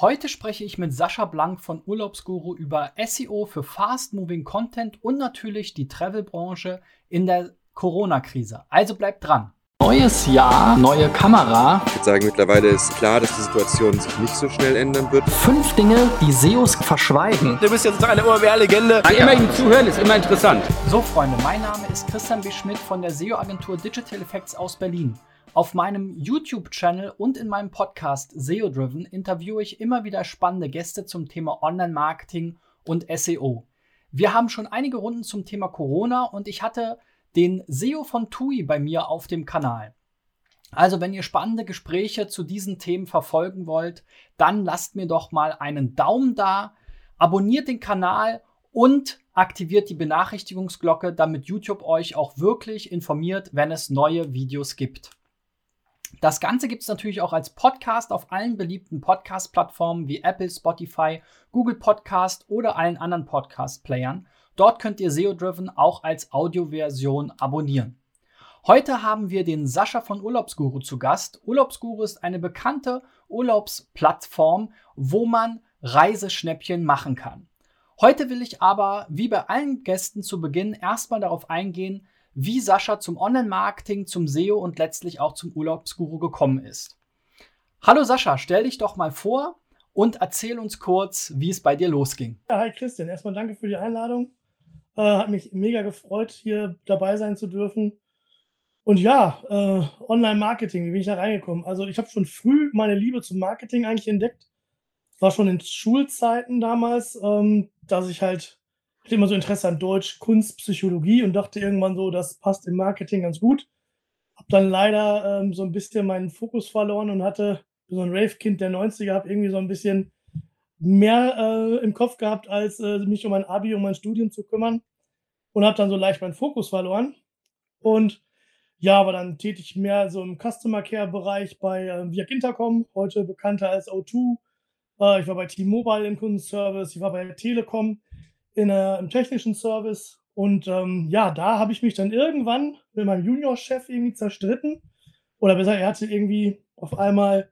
Heute spreche ich mit Sascha Blank von Urlaubsguru über SEO für Fast Moving Content und natürlich die Travel-Branche in der Corona-Krise. Also bleibt dran. Neues Jahr, neue Kamera. Ich würde sagen, mittlerweile ist klar, dass die Situation sich nicht so schnell ändern wird. Fünf Dinge, die SEOs verschweigen. Du bist jetzt eine OMR-Legende. Ja. Immer ihm zuhören ist immer interessant. So, Freunde, mein Name ist Christian B. Schmidt von der SEO-Agentur Digital Effects aus Berlin. Auf meinem YouTube-Channel und in meinem Podcast SEO Driven interviewe ich immer wieder spannende Gäste zum Thema Online-Marketing und SEO. Wir haben schon einige Runden zum Thema Corona und ich hatte den SEO von TUI bei mir auf dem Kanal. Also, wenn ihr spannende Gespräche zu diesen Themen verfolgen wollt, dann lasst mir doch mal einen Daumen da, abonniert den Kanal und aktiviert die Benachrichtigungsglocke, damit YouTube euch auch wirklich informiert, wenn es neue Videos gibt. Das Ganze gibt es natürlich auch als Podcast auf allen beliebten Podcast-Plattformen wie Apple, Spotify, Google Podcast oder allen anderen Podcast-Playern. Dort könnt ihr SEO-Driven auch als Audioversion abonnieren. Heute haben wir den Sascha von Urlaubsguru zu Gast. Urlaubsguru ist eine bekannte Urlaubsplattform, wo man Reiseschnäppchen machen kann. Heute will ich aber, wie bei allen Gästen zu Beginn, erstmal darauf eingehen, wie Sascha zum Online-Marketing, zum SEO und letztlich auch zum Urlaubsguru gekommen ist. Hallo Sascha, stell dich doch mal vor und erzähl uns kurz, wie es bei dir losging. Ja, hi Christian, erstmal danke für die Einladung. Äh, hat mich mega gefreut, hier dabei sein zu dürfen. Und ja, äh, Online-Marketing, wie bin ich da reingekommen? Also ich habe schon früh meine Liebe zum Marketing eigentlich entdeckt. War schon in Schulzeiten damals, ähm, dass ich halt hatte immer so Interesse an Deutsch, Kunst, Psychologie und dachte irgendwann so, das passt im Marketing ganz gut. Hab dann leider ähm, so ein bisschen meinen Fokus verloren und hatte so ein Rave-Kind der 90er, habe irgendwie so ein bisschen mehr äh, im Kopf gehabt, als äh, mich um mein Abi, um mein Studium zu kümmern und habe dann so leicht meinen Fokus verloren. Und ja, war dann tätig mehr so im Customer Care-Bereich bei äh, Viag Intercom, heute bekannter als O2. Äh, ich war bei T-Mobile im Kundenservice, ich war bei Telekom in, äh, im technischen Service. Und ähm, ja, da habe ich mich dann irgendwann mit meinem Juniorchef irgendwie zerstritten. Oder besser, er hatte irgendwie auf einmal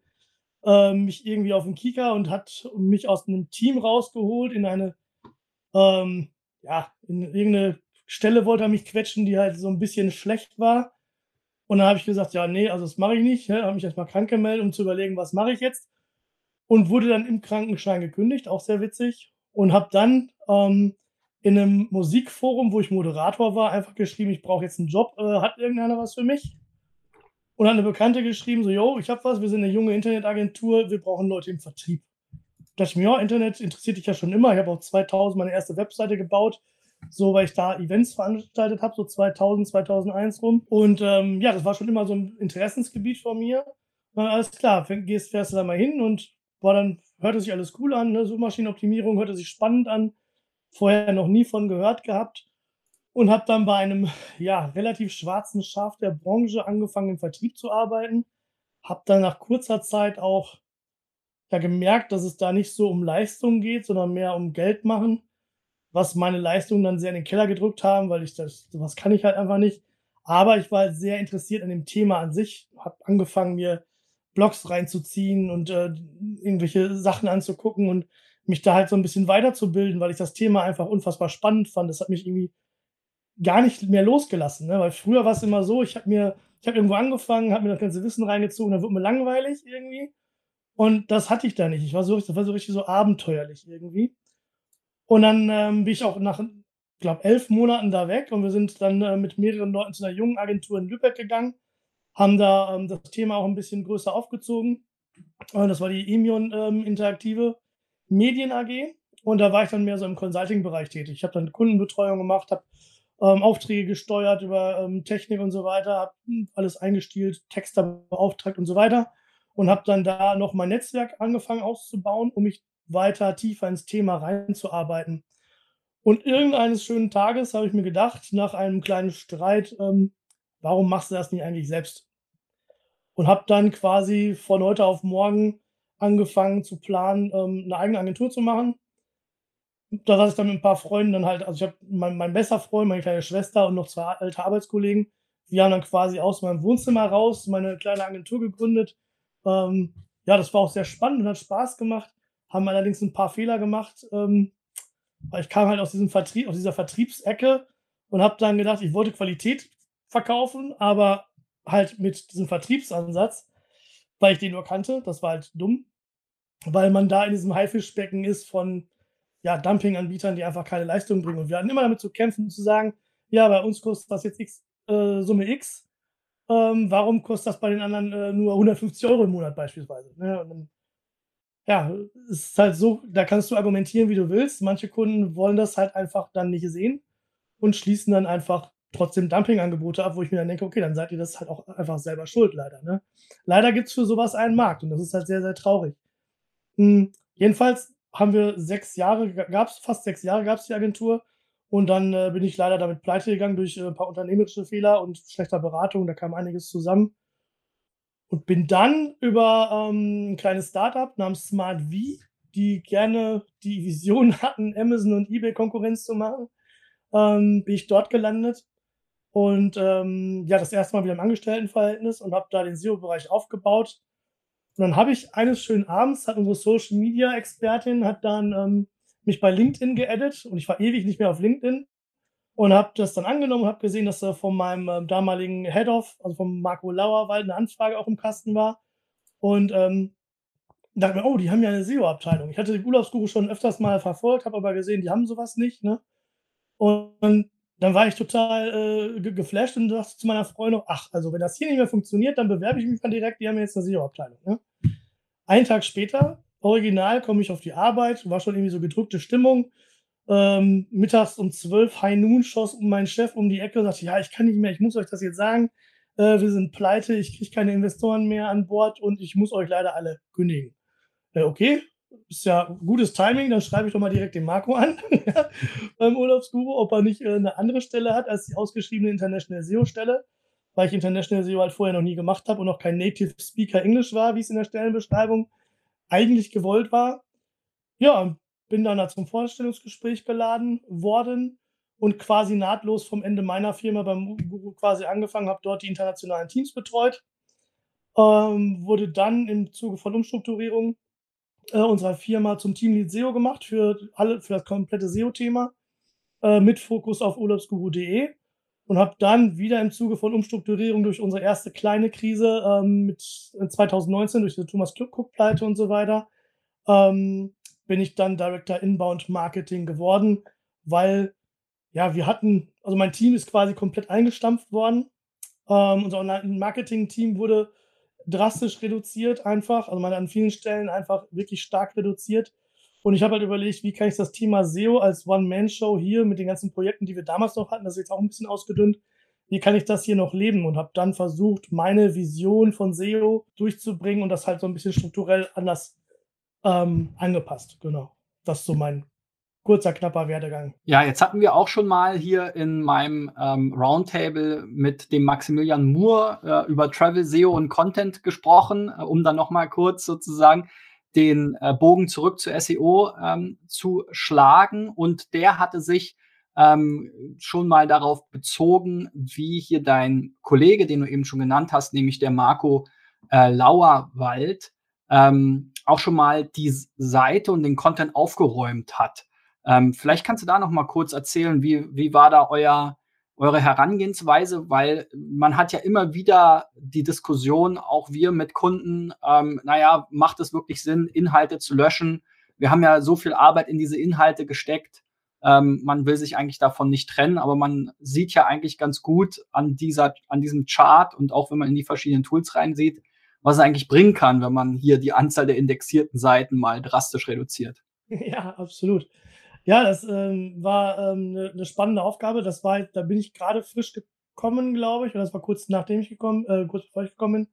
äh, mich irgendwie auf den Kika und hat mich aus einem Team rausgeholt in eine, ähm, ja, in irgendeine Stelle wollte er mich quetschen, die halt so ein bisschen schlecht war. Und dann habe ich gesagt, ja, nee, also das mache ich nicht. Ne? Habe mich erstmal krank gemeldet, um zu überlegen, was mache ich jetzt. Und wurde dann im Krankenschein gekündigt, auch sehr witzig und habe dann ähm, in einem Musikforum, wo ich Moderator war, einfach geschrieben, ich brauche jetzt einen Job, äh, hat irgendeiner was für mich? Und dann eine Bekannte geschrieben, so, yo, ich habe was, wir sind eine junge Internetagentur, wir brauchen Leute im Vertrieb. Da dachte ich mir, ja, Internet interessiert dich ja schon immer. Ich habe auch 2000 meine erste Webseite gebaut, so weil ich da Events veranstaltet habe, so 2000, 2001 rum. Und ähm, ja, das war schon immer so ein Interessensgebiet von mir. Und alles klar, gehst, fährst du da mal hin und war dann hörte sich alles cool an, ne? Suchmaschinenoptimierung hörte sich spannend an, vorher noch nie von gehört gehabt und habe dann bei einem ja, relativ schwarzen Schaf der Branche angefangen im Vertrieb zu arbeiten, habe dann nach kurzer Zeit auch ja, gemerkt, dass es da nicht so um Leistung geht, sondern mehr um Geld machen, was meine Leistungen dann sehr in den Keller gedrückt haben, weil ich das, sowas kann ich halt einfach nicht. Aber ich war sehr interessiert an dem Thema an sich, habe angefangen, mir Blogs reinzuziehen und äh, irgendwelche Sachen anzugucken und mich da halt so ein bisschen weiterzubilden, weil ich das Thema einfach unfassbar spannend fand. Das hat mich irgendwie gar nicht mehr losgelassen, ne? weil früher war es immer so, ich habe mir, ich habe irgendwo angefangen, habe mir das ganze Wissen reingezogen, dann wurde mir langweilig irgendwie und das hatte ich da nicht. Ich war so, das war so richtig so abenteuerlich irgendwie. Und dann ähm, bin ich auch nach, glaube, elf Monaten da weg und wir sind dann äh, mit mehreren Leuten zu einer jungen Agentur in Lübeck gegangen haben da ähm, das Thema auch ein bisschen größer aufgezogen. Und das war die Emion ähm, Interaktive Medien AG. Und da war ich dann mehr so im Consulting-Bereich tätig. Ich habe dann Kundenbetreuung gemacht, habe ähm, Aufträge gesteuert über ähm, Technik und so weiter, habe alles eingestielt, Texter beauftragt und so weiter. Und habe dann da noch mein Netzwerk angefangen auszubauen, um mich weiter tiefer ins Thema reinzuarbeiten. Und irgendeines schönen Tages habe ich mir gedacht, nach einem kleinen Streit, ähm, warum machst du das nicht eigentlich selbst? und habe dann quasi von heute auf morgen angefangen zu planen, ähm, eine eigene Agentur zu machen. Da saß ich dann mit ein paar Freunden dann halt, also ich habe mein, mein bester Freund, meine kleine Schwester und noch zwei alte Arbeitskollegen. Wir haben dann quasi aus meinem Wohnzimmer raus meine kleine Agentur gegründet. Ähm, ja, das war auch sehr spannend und hat Spaß gemacht. haben allerdings ein paar Fehler gemacht, ähm, weil ich kam halt aus diesem Vertrieb, aus dieser Vertriebsecke und habe dann gedacht, ich wollte Qualität verkaufen, aber halt mit diesem Vertriebsansatz, weil ich den nur kannte. Das war halt dumm, weil man da in diesem Haifischbecken ist von ja, Dumping-Anbietern, die einfach keine Leistung bringen. Und wir hatten immer damit zu kämpfen, zu sagen, ja, bei uns kostet das jetzt X, äh, Summe X. Ähm, warum kostet das bei den anderen äh, nur 150 Euro im Monat beispielsweise? Ne? Und dann, ja, es ist halt so, da kannst du argumentieren, wie du willst. Manche Kunden wollen das halt einfach dann nicht sehen und schließen dann einfach trotzdem Dumpingangebote ab, wo ich mir dann denke, okay, dann seid ihr das halt auch einfach selber schuld, leider. Ne? Leider gibt es für sowas einen Markt und das ist halt sehr, sehr traurig. Hm, jedenfalls haben wir sechs Jahre, gab es fast sechs Jahre gab es die Agentur und dann äh, bin ich leider damit pleite gegangen durch äh, ein paar unternehmerische Fehler und schlechter Beratung. Da kam einiges zusammen. Und bin dann über ähm, ein kleines Startup namens Smart V, die gerne die Vision hatten, Amazon und eBay Konkurrenz zu machen, ähm, bin ich dort gelandet. Und ähm, ja, das erste Mal wieder im Angestelltenverhältnis und habe da den SEO-Bereich aufgebaut. Und dann habe ich eines schönen Abends, hat unsere Social Media Expertin, hat dann ähm, mich bei LinkedIn geedit und ich war ewig nicht mehr auf LinkedIn und habe das dann angenommen und habe gesehen, dass da von meinem äh, damaligen Head-Off, also von Marco Lauerwald, eine Anfrage auch im Kasten war. Und ähm, dachte mir, oh, die haben ja eine SEO-Abteilung. Ich hatte die Urlaubsguru schon öfters mal verfolgt, habe aber gesehen, die haben sowas nicht. Ne? Und dann war ich total äh, geflasht und dachte zu meiner Freundin, ach, also wenn das hier nicht mehr funktioniert, dann bewerbe ich mich mal direkt, die haben jetzt eine SEO-Abteilung. Ne? Einen Tag später original komme ich auf die Arbeit, war schon irgendwie so gedrückte Stimmung. Ähm, mittags um 12 High Noon schoss mein Chef um die Ecke und sagte, ja, ich kann nicht mehr, ich muss euch das jetzt sagen. Äh, wir sind pleite, ich kriege keine Investoren mehr an Bord und ich muss euch leider alle kündigen. Äh, okay, ist ja gutes Timing, dann schreibe ich doch mal direkt den Marco an beim Urlaubsguru, ob er nicht äh, eine andere Stelle hat als die ausgeschriebene International SEO-Stelle, weil ich International SEO halt vorher noch nie gemacht habe und noch kein Native Speaker Englisch war, wie es in der Stellenbeschreibung eigentlich gewollt war. Ja, bin dann da zum Vorstellungsgespräch geladen worden und quasi nahtlos vom Ende meiner Firma beim Guru quasi angefangen, habe dort die internationalen Teams betreut. Ähm, wurde dann im Zuge von Umstrukturierung äh, unserer Firma zum Teamlead SEO gemacht für alle für das komplette SEO-Thema äh, mit Fokus auf urlaubsguru.de und habe dann wieder im Zuge von Umstrukturierung durch unsere erste kleine Krise ähm, mit 2019 äh, durch die Thomas Cook Pleite und so weiter ähm, bin ich dann Director Inbound Marketing geworden, weil ja wir hatten also mein Team ist quasi komplett eingestampft worden. Ähm, unser Online-Marketing-Team wurde drastisch reduziert einfach, also man an vielen Stellen einfach wirklich stark reduziert und ich habe halt überlegt, wie kann ich das Thema SEO als One-Man-Show hier mit den ganzen Projekten, die wir damals noch hatten, das ist jetzt auch ein bisschen ausgedünnt, wie kann ich das hier noch leben? Und habe dann versucht, meine Vision von SEO durchzubringen und das halt so ein bisschen strukturell anders ähm, angepasst. Genau. Das ist so mein kurzer, knapper Werdegang. Ja, jetzt hatten wir auch schon mal hier in meinem ähm, Roundtable mit dem Maximilian Moore äh, über Travel, SEO und Content gesprochen, äh, um dann nochmal kurz sozusagen den äh, Bogen zurück zu SEO ähm, zu schlagen. Und der hatte sich ähm, schon mal darauf bezogen, wie hier dein Kollege, den du eben schon genannt hast, nämlich der Marco äh, Lauerwald, ähm, auch schon mal die Seite und den Content aufgeräumt hat. Ähm, vielleicht kannst du da noch mal kurz erzählen, wie, wie war da euer eure Herangehensweise, weil man hat ja immer wieder die Diskussion, auch wir mit Kunden, ähm, naja, macht es wirklich Sinn, Inhalte zu löschen? Wir haben ja so viel Arbeit in diese Inhalte gesteckt. Ähm, man will sich eigentlich davon nicht trennen, aber man sieht ja eigentlich ganz gut an dieser, an diesem Chart und auch wenn man in die verschiedenen Tools reinsieht, was es eigentlich bringen kann, wenn man hier die Anzahl der indexierten Seiten mal drastisch reduziert. Ja, absolut. Ja, das ähm, war ähm, 'ne 'ne spannende Aufgabe. Das war da bin ich gerade frisch gekommen, glaube ich, oder das war kurz nachdem ich gekommen äh, kurz bevor ich gekommen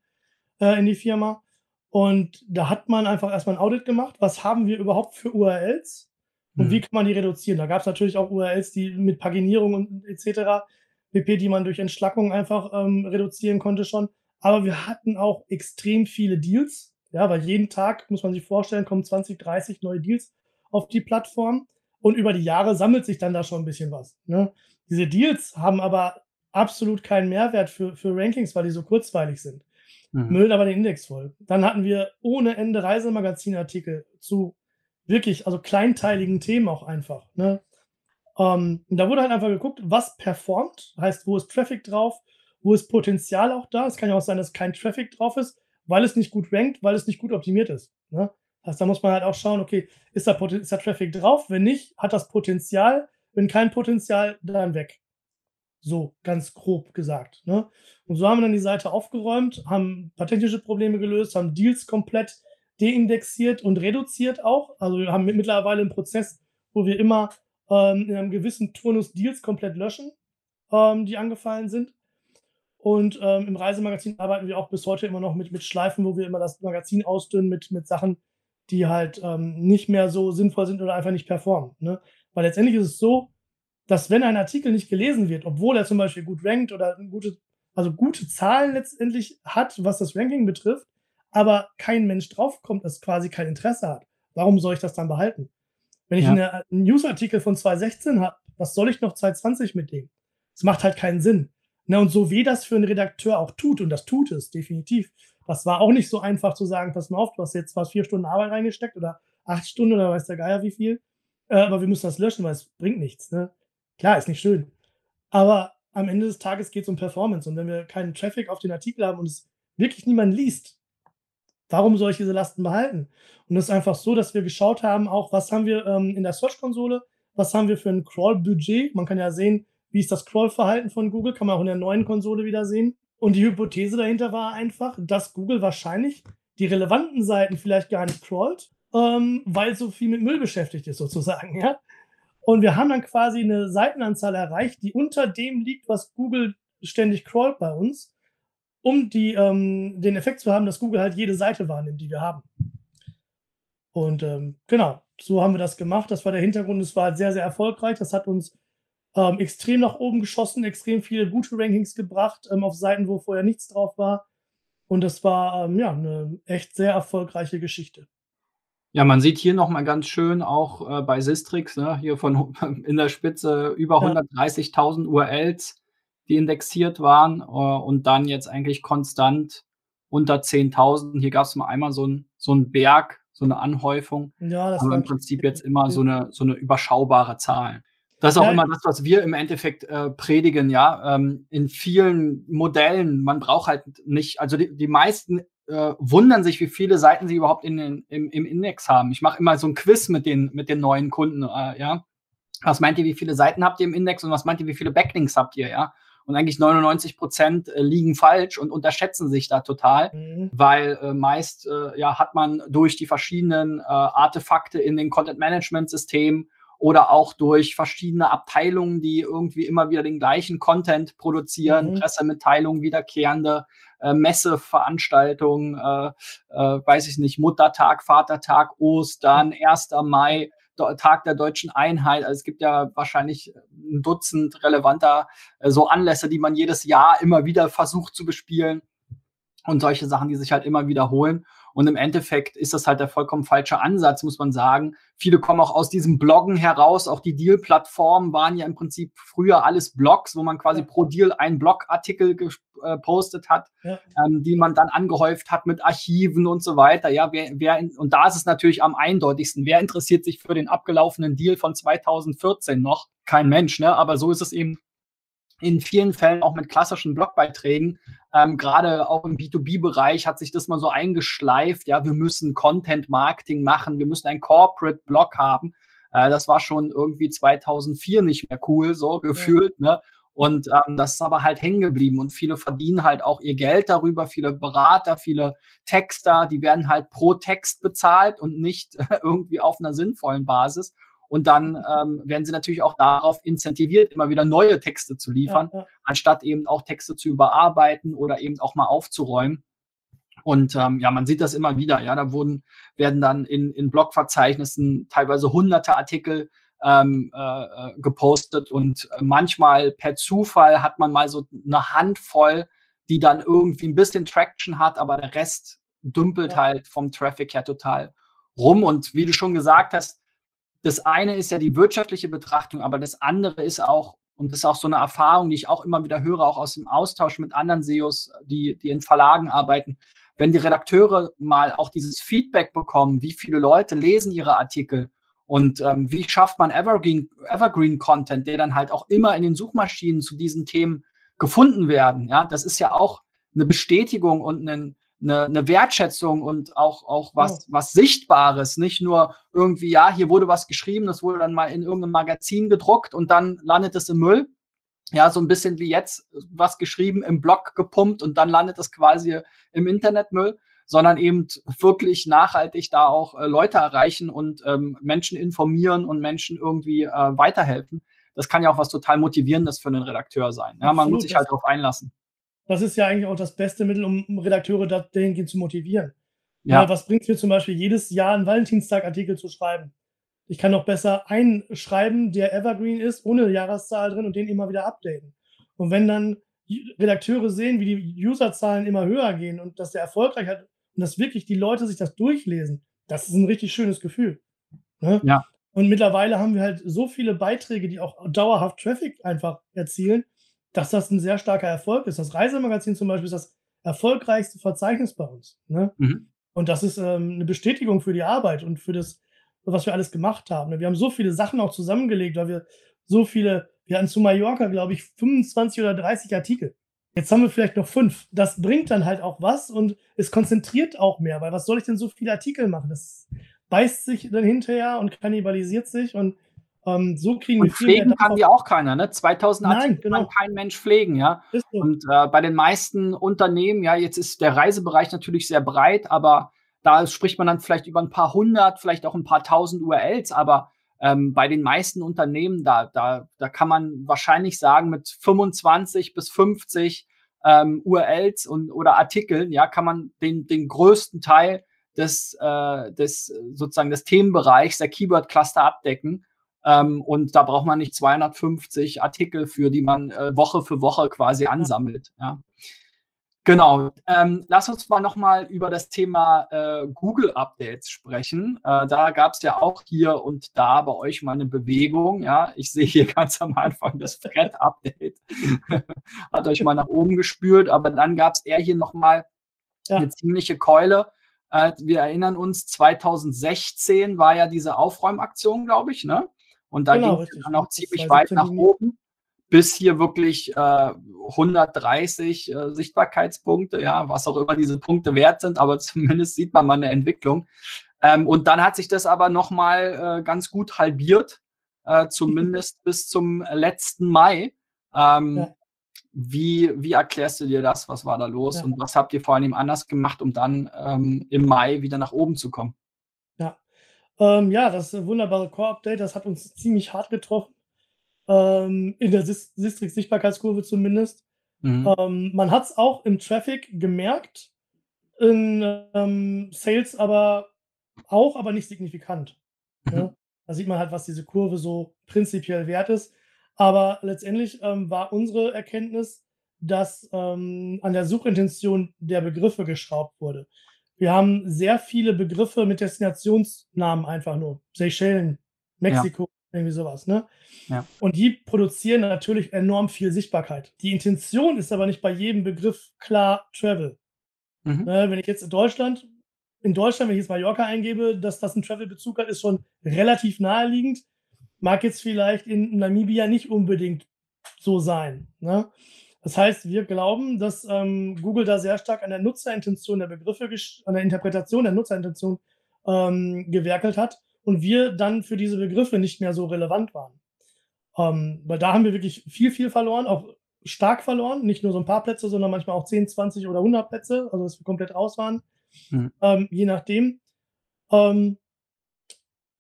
bin, äh, in die Firma. Und da hat man einfach erstmal ein Audit gemacht. Was haben wir überhaupt für URLs und wie mhm. kann man die reduzieren? Da gab es natürlich auch URLs, die mit Paginierung und et cetera pp., die man durch Entschlackung einfach, ähm, reduzieren konnte schon. Aber wir hatten auch extrem viele Deals, ja, weil jeden Tag, muss man sich vorstellen, kommen 20, 30 neue Deals auf die Plattform. Und über die Jahre sammelt sich dann da schon ein bisschen was. Ne? Diese Deals haben aber absolut keinen Mehrwert für, für Rankings, weil die so kurzweilig sind. Mhm. Müllen aber den Index voll. Dann hatten wir ohne Ende Reisemagazinartikel zu wirklich, also kleinteiligen Themen auch einfach. Ne? Ähm, da wurde halt einfach geguckt, was performt, heißt, wo ist Traffic drauf, wo ist Potenzial auch da. Es kann ja auch sein, dass kein Traffic drauf ist, weil es nicht gut rankt, weil es nicht gut optimiert ist. Ne? Heißt, da muss man halt auch schauen, okay, ist da, ist da Traffic drauf? Wenn nicht, hat das Potenzial. Wenn kein Potenzial, dann weg. So, ganz grob gesagt. Ne? Und so haben wir dann die Seite aufgeräumt, haben ein paar technische Probleme gelöst, haben Deals komplett deindexiert und reduziert auch. Also wir haben mittlerweile einen Prozess, wo wir immer ähm, in einem gewissen Turnus Deals komplett löschen, ähm, die angefallen sind. Und ähm, im Reisemagazin arbeiten wir auch bis heute immer noch mit, mit Schleifen, wo wir immer das Magazin ausdünnen mit, mit Sachen, die halt ähm, nicht mehr so sinnvoll sind oder einfach nicht performen. Ne? Weil letztendlich ist es so, dass wenn ein Artikel nicht gelesen wird, obwohl er zum Beispiel gut rankt oder gute, also gute Zahlen letztendlich hat, was das Ranking betrifft, aber kein Mensch draufkommt, das quasi kein Interesse hat, warum soll ich das dann behalten? Wenn ich ja. eine, einen Newsartikel von 2016 habe, was soll ich noch 2020 mit dem? Das macht halt keinen Sinn. Na, und so wie das für einen Redakteur auch tut, und das tut es definitiv, das war auch nicht so einfach zu sagen, pass mal auf, du hast jetzt was vier Stunden Arbeit reingesteckt oder acht Stunden oder weiß der Geier wie viel, äh, aber wir müssen das löschen, weil es bringt nichts. Ne? Klar, ist nicht schön. Aber am Ende des Tages geht es um Performance. Und wenn wir keinen Traffic auf den Artikel haben und es wirklich niemand liest, warum soll ich diese Lasten behalten? Und es ist einfach so, dass wir geschaut haben, auch was haben wir ähm, in der Search-Konsole, was haben wir für ein Crawl-Budget. Man kann ja sehen, wie ist das Crawl-Verhalten von Google, kann man auch in der neuen Konsole wieder sehen. Und die Hypothese dahinter war einfach, dass Google wahrscheinlich die relevanten Seiten vielleicht gar nicht crawlt, ähm, weil so viel mit Müll beschäftigt ist, sozusagen, ja. Und wir haben dann quasi eine Seitenanzahl erreicht, die unter dem liegt, was Google ständig crawlt bei uns, um die, ähm, den Effekt zu haben, dass Google halt jede Seite wahrnimmt, die wir haben. Und ähm, genau, so haben wir das gemacht. Das war der Hintergrund. Es war halt sehr, sehr erfolgreich. Das hat uns ähm, extrem nach oben geschossen, extrem viele gute Rankings gebracht ähm, auf Seiten, wo vorher nichts drauf war. Und das war ähm, ja eine echt sehr erfolgreiche Geschichte. Ja, man sieht hier nochmal ganz schön auch äh, bei Sistrix, ne, hier von in der Spitze über ja. 130.000 URLs, die indexiert waren äh, und dann jetzt eigentlich konstant unter 10.000. Hier gab es mal einmal so ein, so Berg, so eine Anhäufung. Ja, das aber im Prinzip jetzt immer so eine, so eine überschaubare Zahl. Das ist auch ja. immer das, was wir im Endeffekt äh, predigen, ja. Ähm, in vielen Modellen, man braucht halt nicht, also die, die meisten äh, wundern sich, wie viele Seiten sie überhaupt in den, im, im Index haben. Ich mache immer so ein Quiz mit den, mit den neuen Kunden, äh, ja. Was meint ihr, wie viele Seiten habt ihr im Index und was meint ihr, wie viele Backlinks habt ihr, ja? Und eigentlich 99 Prozent äh, liegen falsch und unterschätzen sich da total, mhm. weil äh, meist äh, ja, hat man durch die verschiedenen äh, Artefakte in den Content-Management-Systemen oder auch durch verschiedene Abteilungen, die irgendwie immer wieder den gleichen Content produzieren, mhm. Pressemitteilungen, wiederkehrende äh, Messeveranstaltungen, äh, äh, weiß ich nicht, Muttertag, Vatertag, Ostern, 1. Mai, Tag der deutschen Einheit. Also es gibt ja wahrscheinlich ein Dutzend relevanter äh, so Anlässe, die man jedes Jahr immer wieder versucht zu bespielen und solche Sachen, die sich halt immer wiederholen. Und im Endeffekt ist das halt der vollkommen falsche Ansatz, muss man sagen. Viele kommen auch aus diesem Bloggen heraus. Auch die Deal-Plattformen waren ja im Prinzip früher alles Blogs, wo man quasi pro Deal einen Blogartikel gepostet äh, hat, ja. ähm, die man dann angehäuft hat mit Archiven und so weiter. Ja, wer, wer in, und da ist es natürlich am eindeutigsten. Wer interessiert sich für den abgelaufenen Deal von 2014 noch? Kein Mensch, ne? Aber so ist es eben in vielen Fällen auch mit klassischen Blogbeiträgen. Ähm, Gerade auch im B2B-Bereich hat sich das mal so eingeschleift. Ja, wir müssen Content-Marketing machen, wir müssen einen Corporate-Blog haben. Äh, das war schon irgendwie 2004 nicht mehr cool, so gefühlt. Ja. Ne? Und ähm, das ist aber halt hängen geblieben. Und viele verdienen halt auch ihr Geld darüber. Viele Berater, viele Texter, die werden halt pro Text bezahlt und nicht irgendwie auf einer sinnvollen Basis. Und dann ähm, werden sie natürlich auch darauf incentiviert, immer wieder neue Texte zu liefern, ja, ja. anstatt eben auch Texte zu überarbeiten oder eben auch mal aufzuräumen. Und ähm, ja, man sieht das immer wieder. Ja, da wurden, werden dann in, in Blogverzeichnissen teilweise hunderte Artikel ähm, äh, äh gepostet und manchmal per Zufall hat man mal so eine Handvoll, die dann irgendwie ein bisschen Traction hat, aber der Rest dümpelt ja. halt vom Traffic her total rum. Und wie du schon gesagt hast, das eine ist ja die wirtschaftliche Betrachtung, aber das andere ist auch, und das ist auch so eine Erfahrung, die ich auch immer wieder höre, auch aus dem Austausch mit anderen SEOs, die, die in Verlagen arbeiten. wenn die Redakteure mal auch dieses Feedback bekommen, wie viele Leute lesen ihre Artikel und ähm, wie schafft man Evergreen, Evergreen Content, der dann halt auch immer in den Suchmaschinen zu diesen Themen gefunden werden. Ja, das ist ja auch eine Bestätigung und ein, eine, eine Wertschätzung und auch, auch was, was Sichtbares. Nicht nur irgendwie, ja, hier wurde was geschrieben, das wurde dann mal in irgendeinem Magazin gedruckt und dann landet es im Müll. Ja, so ein bisschen wie jetzt was geschrieben, im Blog gepumpt und dann landet es quasi im Internetmüll, sondern eben wirklich nachhaltig da auch äh, Leute erreichen und ähm, Menschen informieren und Menschen irgendwie äh, weiterhelfen. Das kann ja auch was total Motivierendes für einen Redakteur sein. Ja, man muss sich halt darauf einlassen das ist ja eigentlich auch das beste Mittel, um Redakteure dahingehend zu motivieren. Ja. was bringt es mir zum Beispiel, jedes Jahr einen Valentinstag-Artikel zu schreiben? Ich kann noch besser einen schreiben, der Evergreen ist, ohne Jahreszahl drin und den immer wieder updaten. Und wenn dann Redakteure sehen, wie die Userzahlen immer höher gehen und dass der erfolgreich hat und dass wirklich die Leute sich das durchlesen, das ist ein richtig schönes Gefühl. Ne? Ja. Und mittlerweile haben wir halt so viele Beiträge, die auch dauerhaft Traffic einfach erzielen, dass das ein sehr starker Erfolg ist. Das Reisemagazin zum Beispiel ist das erfolgreichste Verzeichnis bei uns. Ne? Mhm. Und das ist ähm, eine Bestätigung für die Arbeit und für das, was wir alles gemacht haben. Ne? Wir haben so viele Sachen auch zusammengelegt, weil wir so viele, wir hatten zu Mallorca, glaube ich, 25 oder 30 Artikel. Jetzt haben wir vielleicht noch fünf. Das bringt dann halt auch was und es konzentriert auch mehr, weil was soll ich denn so viele Artikel machen? Das beißt sich dann hinterher und kannibalisiert sich und ähm, so kriegen und wir pflegen kann die auch keiner, ne? 2000 Nein, Artikel genau. kann kein Mensch pflegen, ja. So. Und äh, bei den meisten Unternehmen, ja, jetzt ist der Reisebereich natürlich sehr breit, aber da spricht man dann vielleicht über ein paar hundert, vielleicht auch ein paar tausend URLs, aber ähm, bei den meisten Unternehmen, da, da, da kann man wahrscheinlich sagen, mit 25 bis 50 ähm, URLs und, oder Artikeln, ja, kann man den, den größten Teil des, äh, des sozusagen des Themenbereichs der Keyword Cluster abdecken. Ähm, und da braucht man nicht 250 Artikel für, die man äh, Woche für Woche quasi ansammelt. Ja. Genau. Ähm, lass uns mal nochmal über das Thema äh, Google-Updates sprechen. Äh, da gab es ja auch hier und da bei euch mal eine Bewegung. Ja, ich sehe hier ganz am Anfang das Fred-Update. Hat euch mal nach oben gespürt, aber dann gab es eher hier nochmal ja. eine ziemliche Keule. Äh, wir erinnern uns, 2016 war ja diese Aufräumaktion, glaube ich, ne? Und da genau, ging es dann auch ziemlich weit nach oben, bis hier wirklich äh, 130 äh, Sichtbarkeitspunkte, ja, was auch immer diese Punkte wert sind, aber zumindest sieht man mal eine Entwicklung. Ähm, und dann hat sich das aber nochmal äh, ganz gut halbiert, äh, zumindest bis zum letzten Mai. Ähm, ja. Wie, wie erklärst du dir das? Was war da los? Ja. Und was habt ihr vor allem anders gemacht, um dann ähm, im Mai wieder nach oben zu kommen? Ähm, ja, das wunderbare Core-Update, das hat uns ziemlich hart getroffen. Ähm, in der Sistrix-Sichtbarkeitskurve zumindest. Mhm. Ähm, man hat es auch im Traffic gemerkt, in ähm, Sales aber auch, aber nicht signifikant. Mhm. Ja? Da sieht man halt, was diese Kurve so prinzipiell wert ist. Aber letztendlich ähm, war unsere Erkenntnis, dass ähm, an der Suchintention der Begriffe geschraubt wurde. Wir haben sehr viele Begriffe mit Destinationsnamen einfach nur. Seychellen, Mexiko, ja. irgendwie sowas, ne? Ja. Und die produzieren natürlich enorm viel Sichtbarkeit. Die Intention ist aber nicht bei jedem Begriff klar Travel. Mhm. Ne, wenn ich jetzt in Deutschland, in Deutschland, wenn ich jetzt Mallorca eingebe, dass das einen Travel-Bezug hat, ist schon relativ naheliegend. Mag jetzt vielleicht in Namibia nicht unbedingt so sein. Ne? Das heißt, wir glauben, dass ähm, Google da sehr stark an der Nutzerintention der Begriffe, an der Interpretation der Nutzerintention ähm, gewerkelt hat und wir dann für diese Begriffe nicht mehr so relevant waren. Ähm, weil da haben wir wirklich viel, viel verloren, auch stark verloren, nicht nur so ein paar Plätze, sondern manchmal auch 10, 20 oder 100 Plätze, also dass wir komplett raus waren, mhm. je nachdem. Ähm,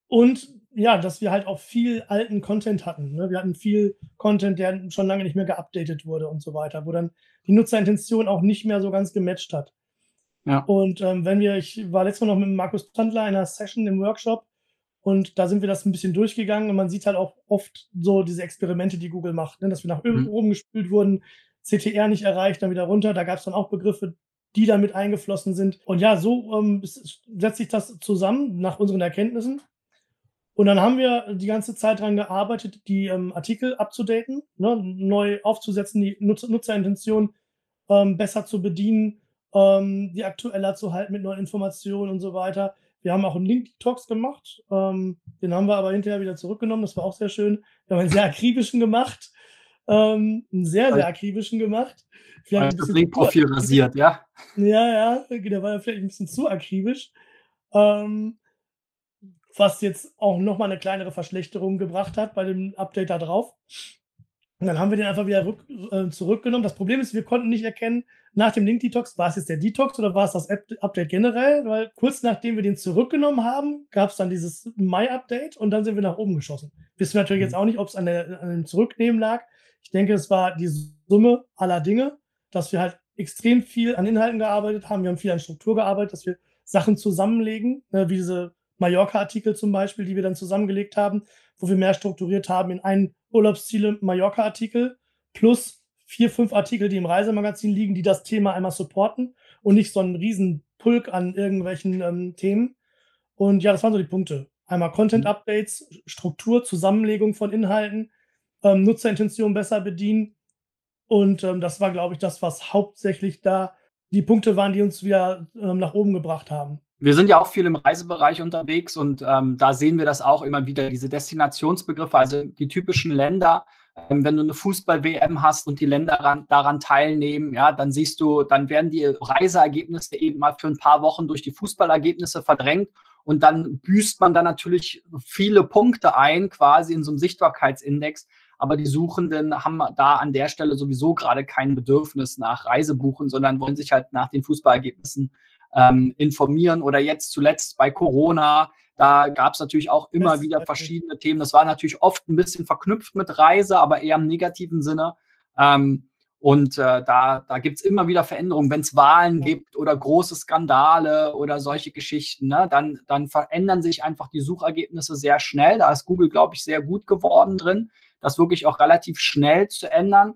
und ja, dass wir halt auch viel alten Content hatten. Ne? Wir hatten viel Content, der schon lange nicht mehr geupdatet wurde und so weiter, wo dann die Nutzerintention auch nicht mehr so ganz gematcht hat. Ja. Und ähm, wenn wir, ich war letztes Mal noch mit Markus Tandler in einer Session im Workshop und da sind wir das ein bisschen durchgegangen und man sieht halt auch oft so diese Experimente, die Google macht, ne? dass wir nach mhm. oben gespült wurden, CTR nicht erreicht, dann wieder runter. Da gab es dann auch Begriffe, die damit eingeflossen sind. Und ja, so ähm, setzt sich das zusammen nach unseren Erkenntnissen. Und dann haben wir die ganze Zeit daran gearbeitet, die ähm, Artikel abzudaten, ne, neu aufzusetzen, die Nutzer Nutzerintention ähm, besser zu bedienen, ähm, die aktueller zu halten mit neuen Informationen und so weiter. Wir haben auch einen Link-Detox gemacht. Ähm, den haben wir aber hinterher wieder zurückgenommen. Das war auch sehr schön. Wir haben einen sehr akribischen gemacht. Ähm, einen sehr, sehr akribischen gemacht. Vielleicht das Link-Profil rasiert, ja? Ja, ja, der war ja vielleicht ein bisschen zu akribisch. Ähm, was jetzt auch nochmal eine kleinere Verschlechterung gebracht hat bei dem Update da drauf. Und dann haben wir den einfach wieder rück, äh, zurückgenommen. Das Problem ist, wir konnten nicht erkennen, nach dem Link-Detox, war es jetzt der Detox oder war es das Update generell? Weil kurz nachdem wir den zurückgenommen haben, gab es dann dieses Mai-Update und dann sind wir nach oben geschossen. Wissen wir natürlich mhm. jetzt auch nicht, ob es an, an dem Zurücknehmen lag. Ich denke, es war die Summe aller Dinge, dass wir halt extrem viel an Inhalten gearbeitet haben. Wir haben viel an Struktur gearbeitet, dass wir Sachen zusammenlegen, ne, wie diese Mallorca-Artikel zum Beispiel, die wir dann zusammengelegt haben, wo wir mehr strukturiert haben in einen Urlaubsziele Mallorca-Artikel plus vier, fünf Artikel, die im Reisemagazin liegen, die das Thema einmal supporten und nicht so einen riesen Pulk an irgendwelchen ähm, Themen. Und ja, das waren so die Punkte. Einmal Content-Updates, Struktur, Zusammenlegung von Inhalten, ähm, Nutzerintention besser bedienen. Und ähm, das war, glaube ich, das, was hauptsächlich da die Punkte waren, die uns wieder ähm, nach oben gebracht haben. Wir sind ja auch viel im Reisebereich unterwegs und ähm, da sehen wir das auch immer wieder, diese Destinationsbegriffe, also die typischen Länder. Ähm, wenn du eine Fußball-WM hast und die Länder daran, daran teilnehmen, ja, dann siehst du, dann werden die Reiseergebnisse eben mal für ein paar Wochen durch die Fußballergebnisse verdrängt und dann büßt man da natürlich viele Punkte ein, quasi in so einem Sichtbarkeitsindex. Aber die Suchenden haben da an der Stelle sowieso gerade kein Bedürfnis nach Reisebuchen, sondern wollen sich halt nach den Fußballergebnissen ähm, informieren oder jetzt zuletzt bei Corona. Da gab es natürlich auch immer wieder verschiedene Themen. Das war natürlich oft ein bisschen verknüpft mit Reise, aber eher im negativen Sinne. Ähm, und äh, da, da gibt es immer wieder Veränderungen. Wenn es Wahlen gibt oder große Skandale oder solche Geschichten, ne, dann, dann verändern sich einfach die Suchergebnisse sehr schnell. Da ist Google, glaube ich, sehr gut geworden drin, das wirklich auch relativ schnell zu ändern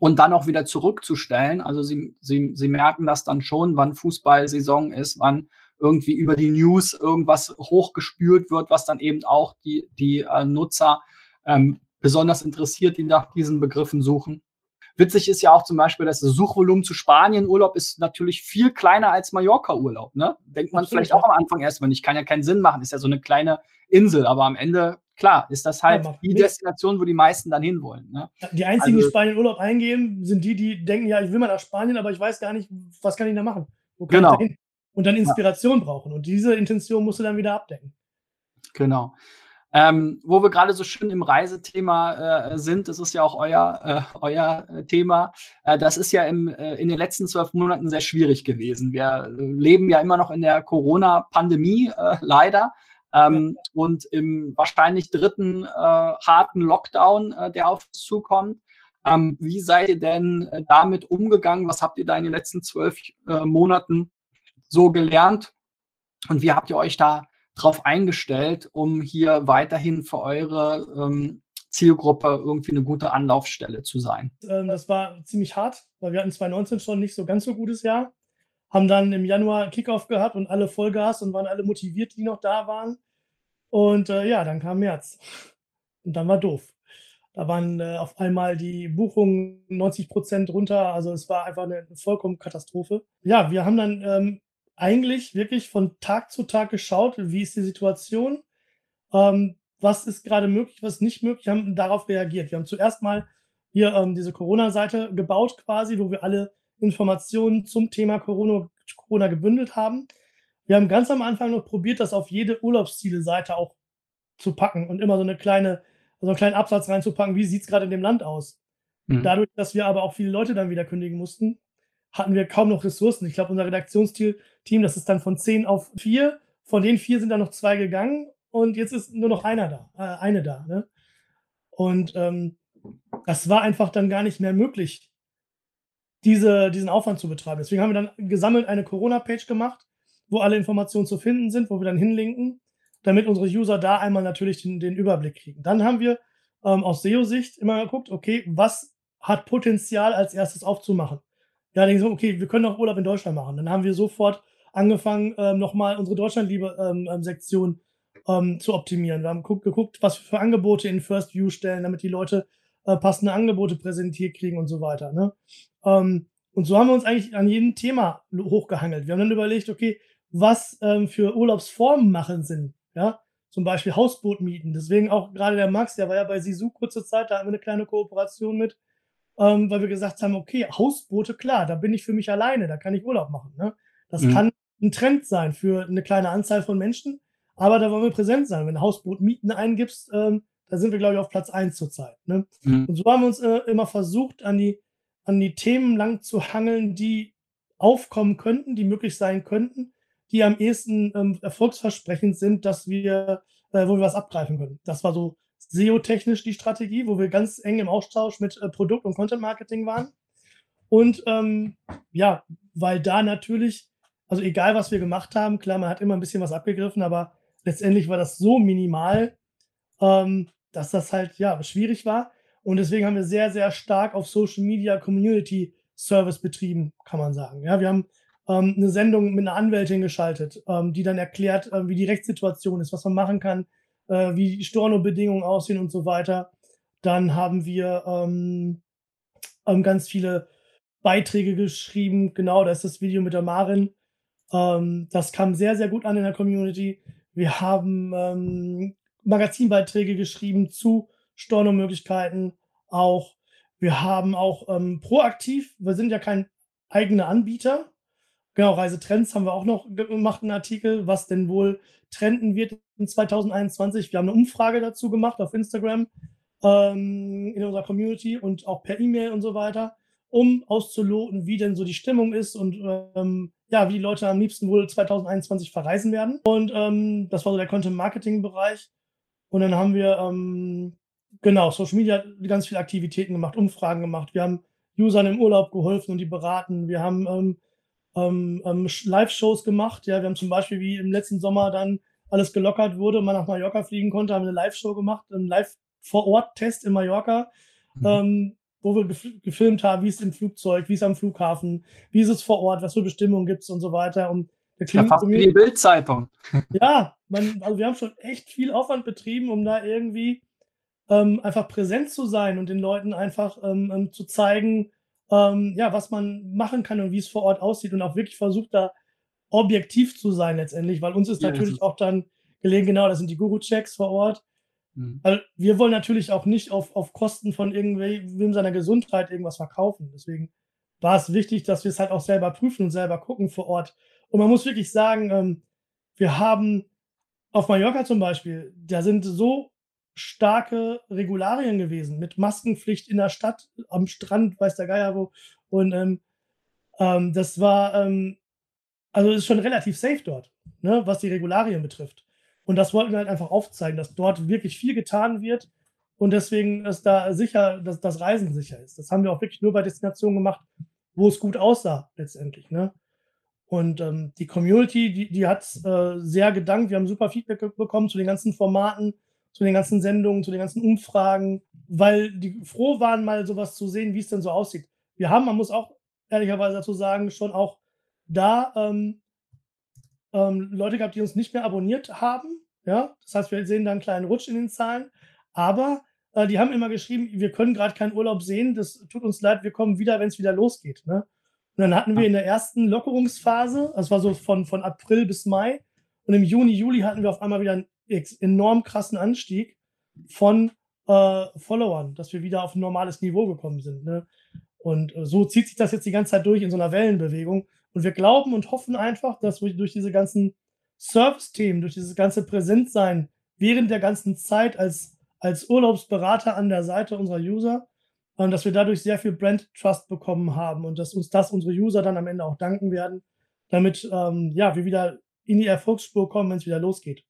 und dann auch wieder zurückzustellen. Also sie, sie, sie merken das dann schon, wann Fußballsaison ist, wann irgendwie über die News irgendwas hochgespült wird, was dann eben auch die, die äh, Nutzer ähm, besonders interessiert, die nach diesen Begriffen suchen. Witzig ist ja auch zum Beispiel, dass das Suchvolumen zu Spanien-Urlaub ist natürlich viel kleiner als Mallorca-Urlaub. Ne? Denkt man vielleicht auch am Anfang erstmal nicht. Kann ja keinen Sinn machen, ist ja so eine kleine Insel, aber am Ende klar, ist das halt ja, die Destination, wo die meisten dann hinwollen. Ne? Die einzigen, also, die Spanien Urlaub eingehen, sind die, die denken, ja, ich will mal nach Spanien, aber ich weiß gar nicht, was kann ich da machen? genau. Da und dann Inspiration ja. brauchen. Und diese Intention musst du dann wieder abdecken. Genau. Ähm, wo wir gerade so schön im Reisethema äh, sind, das ist ja auch euer, äh, euer äh, Thema, äh, das ist ja im, äh, in den letzten zwölf Monaten sehr schwierig gewesen. Wir leben ja immer noch in der Corona-Pandemie, äh, leider. Ähm, ja. Und im wahrscheinlich dritten harten Lockdown, der auf uns zukommt. Ähm, wie seid ihr denn damit umgegangen? Was habt ihr da in den letzten zwölf Monaten so gelernt? Und wie habt ihr euch da drauf eingestellt, um hier weiterhin für eure ähm, Zielgruppe irgendwie eine gute Anlaufstelle zu sein? Ähm, das war ziemlich hart, weil wir hatten 2019 schon nicht so ganz so gutes Jahr, haben dann im Januar Kickoff gehabt und alle Vollgas und waren alle motiviert, die noch da waren. Und äh, ja, dann kam März und dann war doof. Da waren äh, auf einmal die Buchungen 90 Prozent runter. Also es war einfach eine, eine vollkommen Katastrophe. Ja, wir haben dann ähm, eigentlich wirklich von Tag zu Tag geschaut, wie ist die Situation, ähm, was ist gerade möglich, was nicht möglich, haben darauf reagiert. Wir haben zuerst mal hier ähm, diese Corona-Seite gebaut quasi, wo wir alle Informationen zum Thema Corona, Corona gebündelt haben. Wir haben ganz am Anfang noch probiert, das auf jede Urlaubsziele-Seite auch zu packen und immer so eine kleine, so einen kleinen Absatz reinzupacken, wie sieht es gerade in dem Land aus. Mhm. Dadurch, dass wir aber auch viele Leute dann wieder kündigen mussten, hatten wir kaum noch Ressourcen. Ich glaube, unser Redaktionsteam, das ist dann von zehn auf vier. Von den vier sind dann noch zwei gegangen und jetzt ist nur noch einer da, äh, eine da. Ne? Und ähm, das war einfach dann gar nicht mehr möglich, diese, diesen Aufwand zu betreiben. Deswegen haben wir dann gesammelt eine Corona-Page gemacht, wo alle Informationen zu finden sind, wo wir dann hinlinken, damit unsere User da einmal natürlich den, den Überblick kriegen. Dann haben wir ähm, aus SEO-Sicht immer geguckt, okay, was hat Potenzial als erstes aufzumachen? Ja, dann so, okay, wir können auch Urlaub in Deutschland machen. Dann haben wir sofort angefangen, ähm, nochmal unsere Deutschlandliebe-Sektion ähm, ähm, zu optimieren. Wir haben geguckt, geguckt, was wir für Angebote in First View stellen, damit die Leute äh, passende Angebote präsentiert kriegen und so weiter. Ne? Ähm, Und so haben wir uns eigentlich an jedem Thema hochgehangelt. Wir haben dann überlegt, okay, was ähm, für Urlaubsformen machen Sinn. Ja, zum Beispiel Hausboot mieten. Deswegen auch gerade der Max, der war ja bei Sisu kurze Zeit, da hatten wir eine kleine Kooperation mit, ähm, weil wir gesagt haben, okay, Hausboote, klar, da bin ich für mich alleine, da kann ich Urlaub machen. Ne? Das mhm. kann ein Trend sein für eine kleine Anzahl von Menschen, aber da wollen wir präsent sein. Wenn du Hausboot mieten eingibst, ähm, da sind wir, glaube ich, auf Platz 1 zurzeit. Ne? Mhm. Und so haben wir uns äh, immer versucht, an die, an die Themen lang zu hangeln, die aufkommen könnten, die möglich sein könnten, die am ehesten ähm, erfolgsversprechend sind, dass wir, äh, wo wir was abgreifen können. Das war so SEO-technisch die Strategie, wo wir ganz eng im Austausch mit äh, Produkt- und Content-Marketing waren. Und ähm, ja, weil da natürlich, also egal was wir gemacht haben, klar, man hat immer ein bisschen was abgegriffen, aber letztendlich war das so minimal, ähm, dass das halt ja schwierig war. Und deswegen haben wir sehr, sehr stark auf Social Media Community Service betrieben, kann man sagen. Ja, wir haben ähm, eine Sendung mit einer Anwältin geschaltet, ähm, die dann erklärt, äh, wie die Rechtssituation ist, was man machen kann, äh, wie die Storno-Bedingungen aussehen und so weiter. Dann haben wir ähm, ähm, ganz viele Beiträge geschrieben. Genau, da ist das Video mit der Marin. Ähm, das kam sehr, sehr gut an in der Community. Wir haben ähm, Magazinbeiträge geschrieben zu Stornomöglichkeiten auch. Wir haben auch ähm, proaktiv, wir sind ja kein eigener Anbieter. Genau, Reisetrends haben wir auch noch gemacht, einen Artikel, was denn wohl trenden wird in 2021. Wir haben eine Umfrage dazu gemacht auf Instagram ähm, in unserer Community und auch per E-Mail und so weiter, um auszuloten, wie denn so die Stimmung ist und ähm, ja, wie die Leute am liebsten wohl 2021 verreisen werden. Und ähm, das war so der Content-Marketing-Bereich. Und dann haben wir, ähm, genau, Social Media ganz viele Aktivitäten gemacht, Umfragen gemacht. Wir haben Usern im Urlaub geholfen und die beraten. Wir haben ähm, ähm, ähm, Live-Shows gemacht. Ja, wir haben zum Beispiel, wie im letzten Sommer dann alles gelockert wurde, man nach Mallorca fliegen konnte, haben wir eine Live-Show gemacht, einen Live-Vor-Ort-Test in Mallorca, mhm. ähm, wo wir gef gefilmt haben, wie es im Flugzeug, wie es am Flughafen, wie ist es vor Ort, was für Bestimmungen gibt es und so weiter. Und der ja, fast wie die Bildzeitung. Ja, man, also wir haben schon echt viel Aufwand betrieben, um da irgendwie ähm, einfach präsent zu sein und den Leuten einfach ähm, ähm, zu zeigen, ähm, ja, was man machen kann und wie es vor Ort aussieht und auch wirklich versucht, da objektiv zu sein letztendlich, weil uns ist ja, natürlich ist auch dann gelegen, genau, das sind die Guru-Checks vor Ort. Mhm. Weil wir wollen natürlich auch nicht auf, auf Kosten von irgendwem seiner Gesundheit irgendwas verkaufen. Deswegen war es wichtig, dass wir es halt auch selber prüfen und selber gucken vor Ort. Und man muss wirklich sagen, ähm, wir haben auf Mallorca zum Beispiel, da sind so starke Regularien gewesen mit Maskenpflicht in der Stadt, am Strand, weiß der Geier wo. Und ähm, ähm, das war, ähm, also ist schon relativ safe dort, ne, was die Regularien betrifft. Und das wollten wir halt einfach aufzeigen, dass dort wirklich viel getan wird und deswegen ist da sicher, dass das Reisen sicher ist. Das haben wir auch wirklich nur bei Destinationen gemacht, wo es gut aussah letztendlich. Ne? Und ähm, die Community, die, die hat äh, sehr gedankt. Wir haben super Feedback bekommen zu den ganzen Formaten, zu den ganzen Sendungen, zu den ganzen Umfragen, weil die froh waren, mal sowas zu sehen, wie es denn so aussieht. Wir haben, man muss auch ehrlicherweise dazu sagen, schon auch da ähm, ähm, Leute gehabt, die uns nicht mehr abonniert haben. Ja, das heißt, wir sehen da einen kleinen Rutsch in den Zahlen. Aber äh, die haben immer geschrieben, wir können gerade keinen Urlaub sehen. Das tut uns leid, wir kommen wieder, wenn es wieder losgeht. Ne? Und dann hatten wir in der ersten Lockerungsphase, das war so von, von April bis Mai, und im Juni, Juli hatten wir auf einmal wieder einen enorm krassen Anstieg von äh, Followern, dass wir wieder auf ein normales Niveau gekommen sind. Ne? Und äh, so zieht sich das jetzt die ganze Zeit durch in so einer Wellenbewegung. Und wir glauben und hoffen einfach, dass wir durch diese ganzen Service-Themen, durch dieses ganze Präsentsein während der ganzen Zeit als, als Urlaubsberater an der Seite unserer User, und dass wir dadurch sehr viel Brand Trust bekommen haben und dass uns das unsere User dann am Ende auch danken werden, damit ähm, ja, wir wieder in die Erfolgsspur kommen, wenn es wieder losgeht.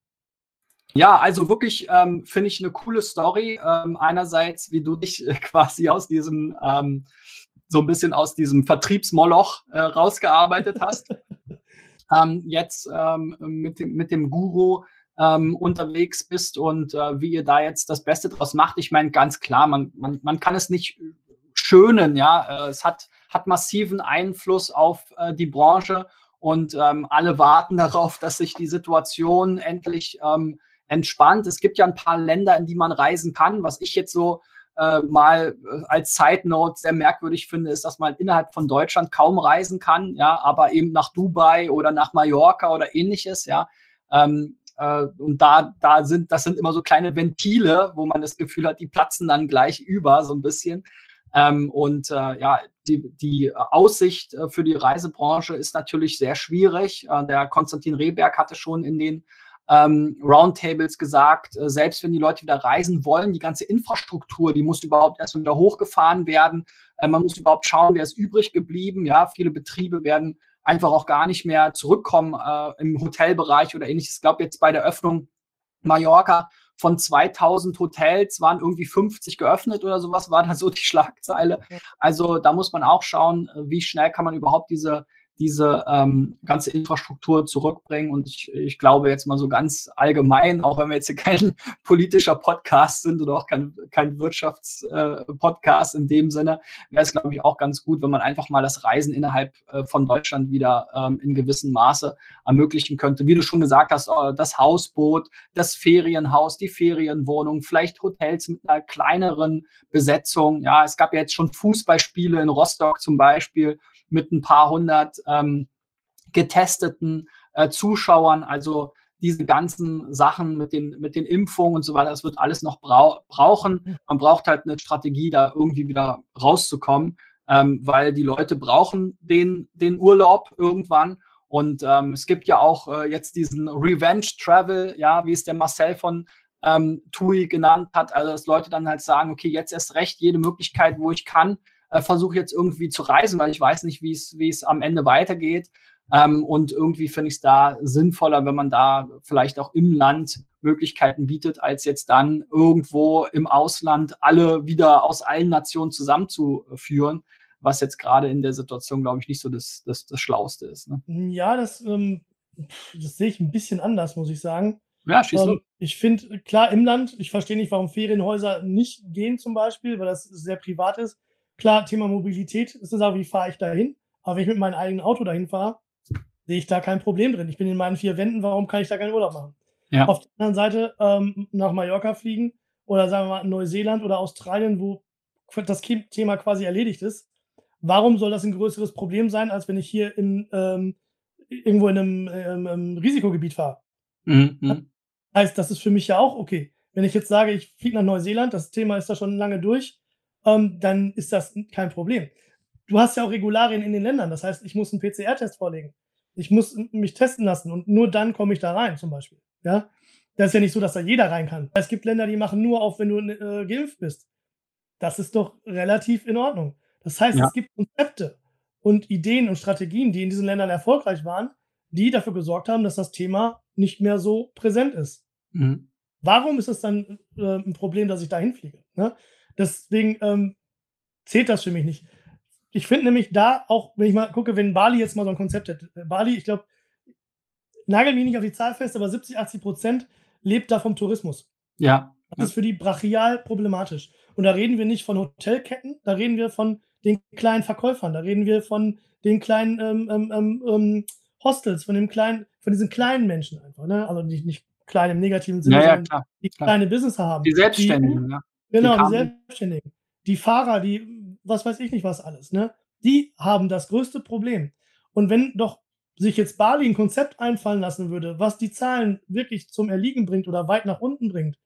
Ja, also wirklich ähm, finde ich eine coole Story. Ähm, einerseits, wie du dich quasi aus diesem, ähm, so ein bisschen aus diesem Vertriebsmoloch äh, rausgearbeitet hast. Ähm, jetzt ähm, mit, dem, mit dem Guru ähm, unterwegs bist und äh, wie ihr da jetzt das Beste draus macht. Ich meine, ganz klar, man, man, man kann es nicht schönen, ja. Äh, es hat, hat massiven Einfluss auf äh, die Branche und ähm, alle warten darauf, dass sich die Situation endlich ähm, entspannt. Es gibt ja ein paar Länder, in die man reisen kann, was ich jetzt so äh, mal äh, als Side Note sehr merkwürdig finde, ist, dass man innerhalb von Deutschland kaum reisen kann, ja, aber eben nach Dubai oder nach Mallorca oder ähnliches, ja. Ähm, äh, und da, da sind, das sind immer so kleine Ventile, wo man das Gefühl hat, die platzen dann gleich über, so ein bisschen. Ähm, und äh, ja, die, die Aussicht äh, für die Reisebranche ist natürlich sehr schwierig. Äh, der Konstantin Rehberg hatte schon in den ähm, Roundtables gesagt, äh, selbst wenn die Leute wieder reisen wollen, die ganze Infrastruktur, die muss überhaupt erst wieder hochgefahren werden. Äh, man muss überhaupt schauen, wer ist übrig geblieben. Ja, viele Betriebe werden einfach auch gar nicht mehr zurückkommen äh, im Hotelbereich oder ähnliches. Ich glaube, jetzt bei der Öffnung Mallorca von 2000 Hotels waren irgendwie 50 geöffnet oder sowas, war da so die Schlagzeile. Also da muss man auch schauen, äh, wie schnell kann man überhaupt diese diese ähm, ganze Infrastruktur zurückbringen. Und ich, ich glaube jetzt mal so ganz allgemein, auch wenn wir jetzt hier kein politischer Podcast sind oder auch kein, kein Wirtschaftspodcast äh, in dem Sinne, wäre es, glaube ich, auch ganz gut, wenn man einfach mal das Reisen innerhalb äh, von Deutschland wieder ähm, in gewissem Maße ermöglichen könnte. Wie du schon gesagt hast, äh, das Hausboot, das Ferienhaus, die Ferienwohnung, vielleicht Hotels mit einer kleineren Besetzung. Ja, es gab ja jetzt schon Fußballspiele in Rostock zum Beispiel mit ein paar hundert ähm, getesteten äh, Zuschauern. Also diese ganzen Sachen mit den, mit den Impfungen und so weiter, das wird alles noch brau brauchen. Man braucht halt eine Strategie, da irgendwie wieder rauszukommen, ähm, weil die Leute brauchen den, den Urlaub irgendwann. Und ähm, es gibt ja auch äh, jetzt diesen Revenge Travel, ja, wie es der Marcel von ähm, TUI genannt hat, also dass Leute dann halt sagen, okay, jetzt erst recht jede Möglichkeit, wo ich kann, äh, versuche jetzt irgendwie zu reisen, weil ich weiß nicht, wie es am Ende weitergeht. Ähm, und irgendwie finde ich es da sinnvoller, wenn man da vielleicht auch im Land Möglichkeiten bietet, als jetzt dann irgendwo im Ausland alle wieder aus allen Nationen zusammenzuführen, was jetzt gerade in der Situation, glaube ich, nicht so das, das, das Schlauste ist. Ne? Ja, das, ähm, das sehe ich ein bisschen anders, muss ich sagen. Ja, schieß ähm, Ich finde, klar, im Land, ich verstehe nicht, warum Ferienhäuser nicht gehen zum Beispiel, weil das sehr privat ist. Klar, Thema Mobilität ist eine Sache, wie fahre ich da hin? Aber wenn ich mit meinem eigenen Auto dahin fahre, sehe ich da kein Problem drin. Ich bin in meinen vier Wänden, warum kann ich da keinen Urlaub machen? Ja. Auf der anderen Seite ähm, nach Mallorca fliegen oder sagen wir mal Neuseeland oder Australien, wo das Thema quasi erledigt ist. Warum soll das ein größeres Problem sein, als wenn ich hier in, ähm, irgendwo in einem ähm, Risikogebiet fahre? Mhm. Heißt, das ist für mich ja auch okay. Wenn ich jetzt sage, ich fliege nach Neuseeland, das Thema ist da schon lange durch, ähm, dann ist das kein Problem. Du hast ja auch Regularien in den Ländern. Das heißt, ich muss einen PCR-Test vorlegen. Ich muss mich testen lassen und nur dann komme ich da rein, zum Beispiel. Ja, das ist ja nicht so, dass da jeder rein kann. Es gibt Länder, die machen nur auf, wenn du äh, geimpft bist. Das ist doch relativ in Ordnung. Das heißt, ja. es gibt Konzepte und Ideen und Strategien, die in diesen Ländern erfolgreich waren, die dafür gesorgt haben, dass das Thema nicht mehr so präsent ist. Mhm. Warum ist es dann äh, ein Problem, dass ich da hinfliege? Ne? Deswegen ähm, zählt das für mich nicht. Ich finde nämlich da auch, wenn ich mal gucke, wenn Bali jetzt mal so ein Konzept hätte. Äh, Bali, ich glaube, nagel mich nicht auf die Zahl fest, aber 70, 80 Prozent lebt da vom Tourismus. Ja. Das ist für die brachial problematisch. Und da reden wir nicht von Hotelketten, da reden wir von den kleinen Verkäufern, da reden wir von den kleinen ähm, ähm, ähm, ähm Hostels, von, dem kleinen, von diesen kleinen Menschen einfach. Ne? Also nicht, nicht klein im negativen Sinne, ja, ja, sondern klar, die klar. kleine Business haben. Die Selbstständigen, die, ja. Genau, die, die Selbstständigen. Die Fahrer, die, was weiß ich nicht was alles, ne? Die haben das größte Problem. Und wenn doch sich jetzt Bali ein Konzept einfallen lassen würde, was die Zahlen wirklich zum Erliegen bringt oder weit nach unten bringt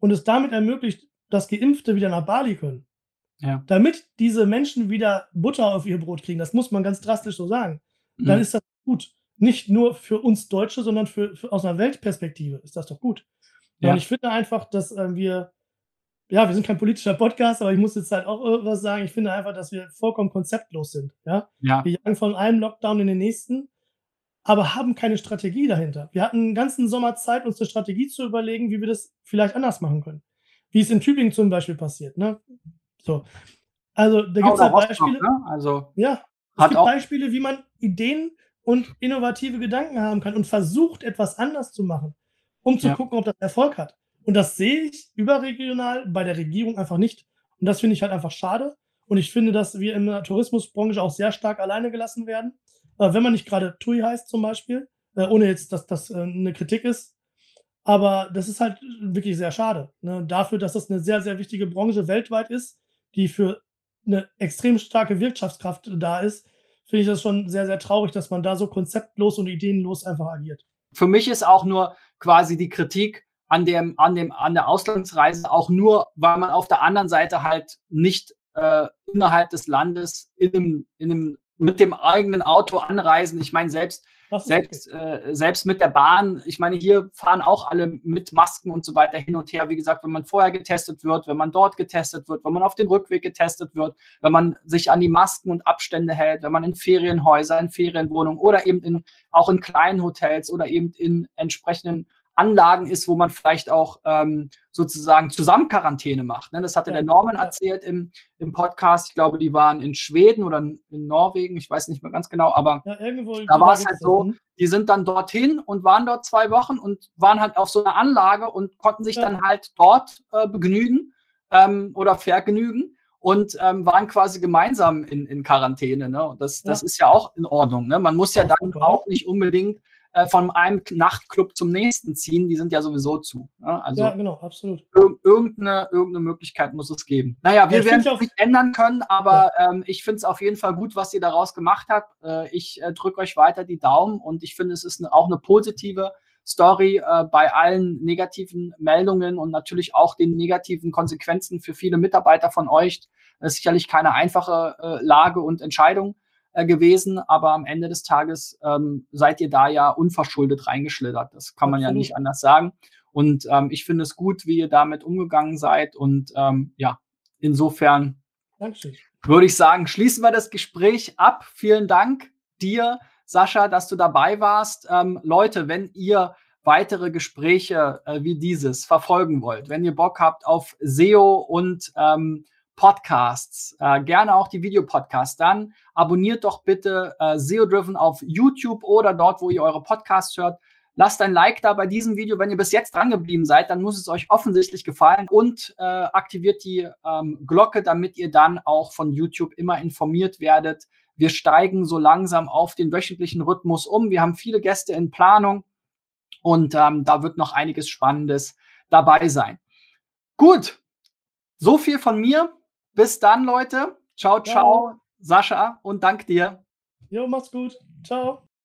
und es damit ermöglicht, dass Geimpfte wieder nach Bali können, ja. damit diese Menschen wieder Butter auf ihr Brot kriegen, das muss man ganz drastisch so sagen, mhm. dann ist das gut. Nicht nur für uns Deutsche, sondern für, für aus einer Weltperspektive ist das doch gut. Ja. Und ich finde einfach, dass äh, wir ja, wir sind kein politischer Podcast, aber ich muss jetzt halt auch was sagen. Ich finde einfach, dass wir vollkommen konzeptlos sind. Ja? ja. Wir jagen von einem Lockdown in den nächsten, aber haben keine Strategie dahinter. Wir hatten einen ganzen Sommer Zeit, uns eine Strategie zu überlegen, wie wir das vielleicht anders machen können. Wie es in Tübingen zum Beispiel passiert. Ne? So. Also, da gibt es halt Beispiele. Ne? Also, ja, es gibt Beispiele, wie man Ideen und innovative Gedanken haben kann und versucht, etwas anders zu machen, um zu ja. gucken, ob das Erfolg hat. Und das sehe ich überregional bei der Regierung einfach nicht. Und das finde ich halt einfach schade. Und ich finde, dass wir in der Tourismusbranche auch sehr stark alleine gelassen werden. Äh, wenn man nicht gerade TUI heißt zum Beispiel, äh, ohne jetzt, dass das äh, eine Kritik ist. Aber das ist halt wirklich sehr schade. Ne? Dafür, dass das eine sehr, sehr wichtige Branche weltweit ist, die für eine extrem starke Wirtschaftskraft da ist, finde ich das schon sehr, sehr traurig, dass man da so konzeptlos und ideenlos einfach agiert. Für mich ist auch nur quasi die Kritik an dem, an dem, an der Auslandsreise auch nur, weil man auf der anderen Seite halt nicht äh, innerhalb des Landes in einem, in einem, mit dem eigenen Auto anreisen. Ich meine, selbst selbst, äh, selbst mit der Bahn, ich meine, hier fahren auch alle mit Masken und so weiter hin und her. Wie gesagt, wenn man vorher getestet wird, wenn man dort getestet wird, wenn man auf den Rückweg getestet wird, wenn man sich an die Masken und Abstände hält, wenn man in Ferienhäuser, in Ferienwohnungen oder eben in, auch in kleinen Hotels oder eben in entsprechenden Anlagen ist, wo man vielleicht auch ähm, sozusagen zusammen Quarantäne macht. Ne? Das hatte ja, der Norman ja. erzählt im, im Podcast. Ich glaube, die waren in Schweden oder in Norwegen, ich weiß nicht mehr ganz genau, aber ja, da war es halt so, ne? die sind dann dorthin und waren dort zwei Wochen und waren halt auf so einer Anlage und konnten sich dann halt dort äh, begnügen ähm, oder vergnügen und ähm, waren quasi gemeinsam in, in Quarantäne. Ne? Und das, das ist ja auch in Ordnung. Ne? Man muss ja dann auch nicht unbedingt äh, von einem Nachtclub zum nächsten ziehen, die sind ja sowieso zu. Ne? Also ja, genau, absolut. Ir irgendeine, irgendeine Möglichkeit muss es geben. Naja, wir ja, werden es nicht ändern können, aber ja. ähm, ich finde es auf jeden Fall gut, was ihr daraus gemacht habt. Äh, ich äh, drücke euch weiter die Daumen und ich finde, es ist eine, auch eine positive Story äh, bei allen negativen Meldungen und natürlich auch den negativen Konsequenzen für viele Mitarbeiter von euch. Das ist sicherlich keine einfache äh, Lage und Entscheidung äh, gewesen, aber am Ende des Tages ähm, seid ihr da ja unverschuldet reingeschlittert. Das kann man Absolut. ja nicht anders sagen. Und ähm, ich finde es gut, wie ihr damit umgegangen seid. Und ähm, ja, insofern Dankeschön. würde ich sagen, schließen wir das Gespräch ab. Vielen Dank dir, Sascha, dass du dabei warst. Ähm, Leute, wenn ihr weitere Gespräche äh, wie dieses verfolgen wollt, wenn ihr Bock habt auf SEO und ähm, Podcasts, äh, gerne auch die Videopodcasts, dann abonniert doch bitte äh, SEO Driven auf YouTube oder dort, wo ihr eure Podcasts hört. Lasst ein Like da bei diesem Video. Wenn ihr bis jetzt dran geblieben seid, dann muss es euch offensichtlich gefallen und äh, aktiviert die ähm, Glocke, damit ihr dann auch von YouTube immer informiert werdet. Wir steigen so langsam auf den wöchentlichen Rhythmus um. Wir haben viele Gäste in Planung und ähm, da wird noch einiges Spannendes dabei sein. Gut, so viel von mir. Bis dann, Leute. Ciao, ciao, ja. Sascha und dank dir. Jo, macht's gut. Ciao.